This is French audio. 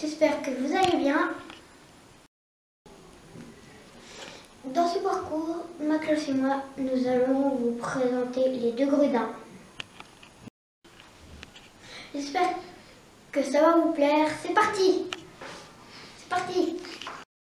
J'espère que vous allez bien. Dans ce parcours, ma classe et moi, nous allons vous présenter les deux gredins. J'espère que ça va vous plaire. C'est parti C'est parti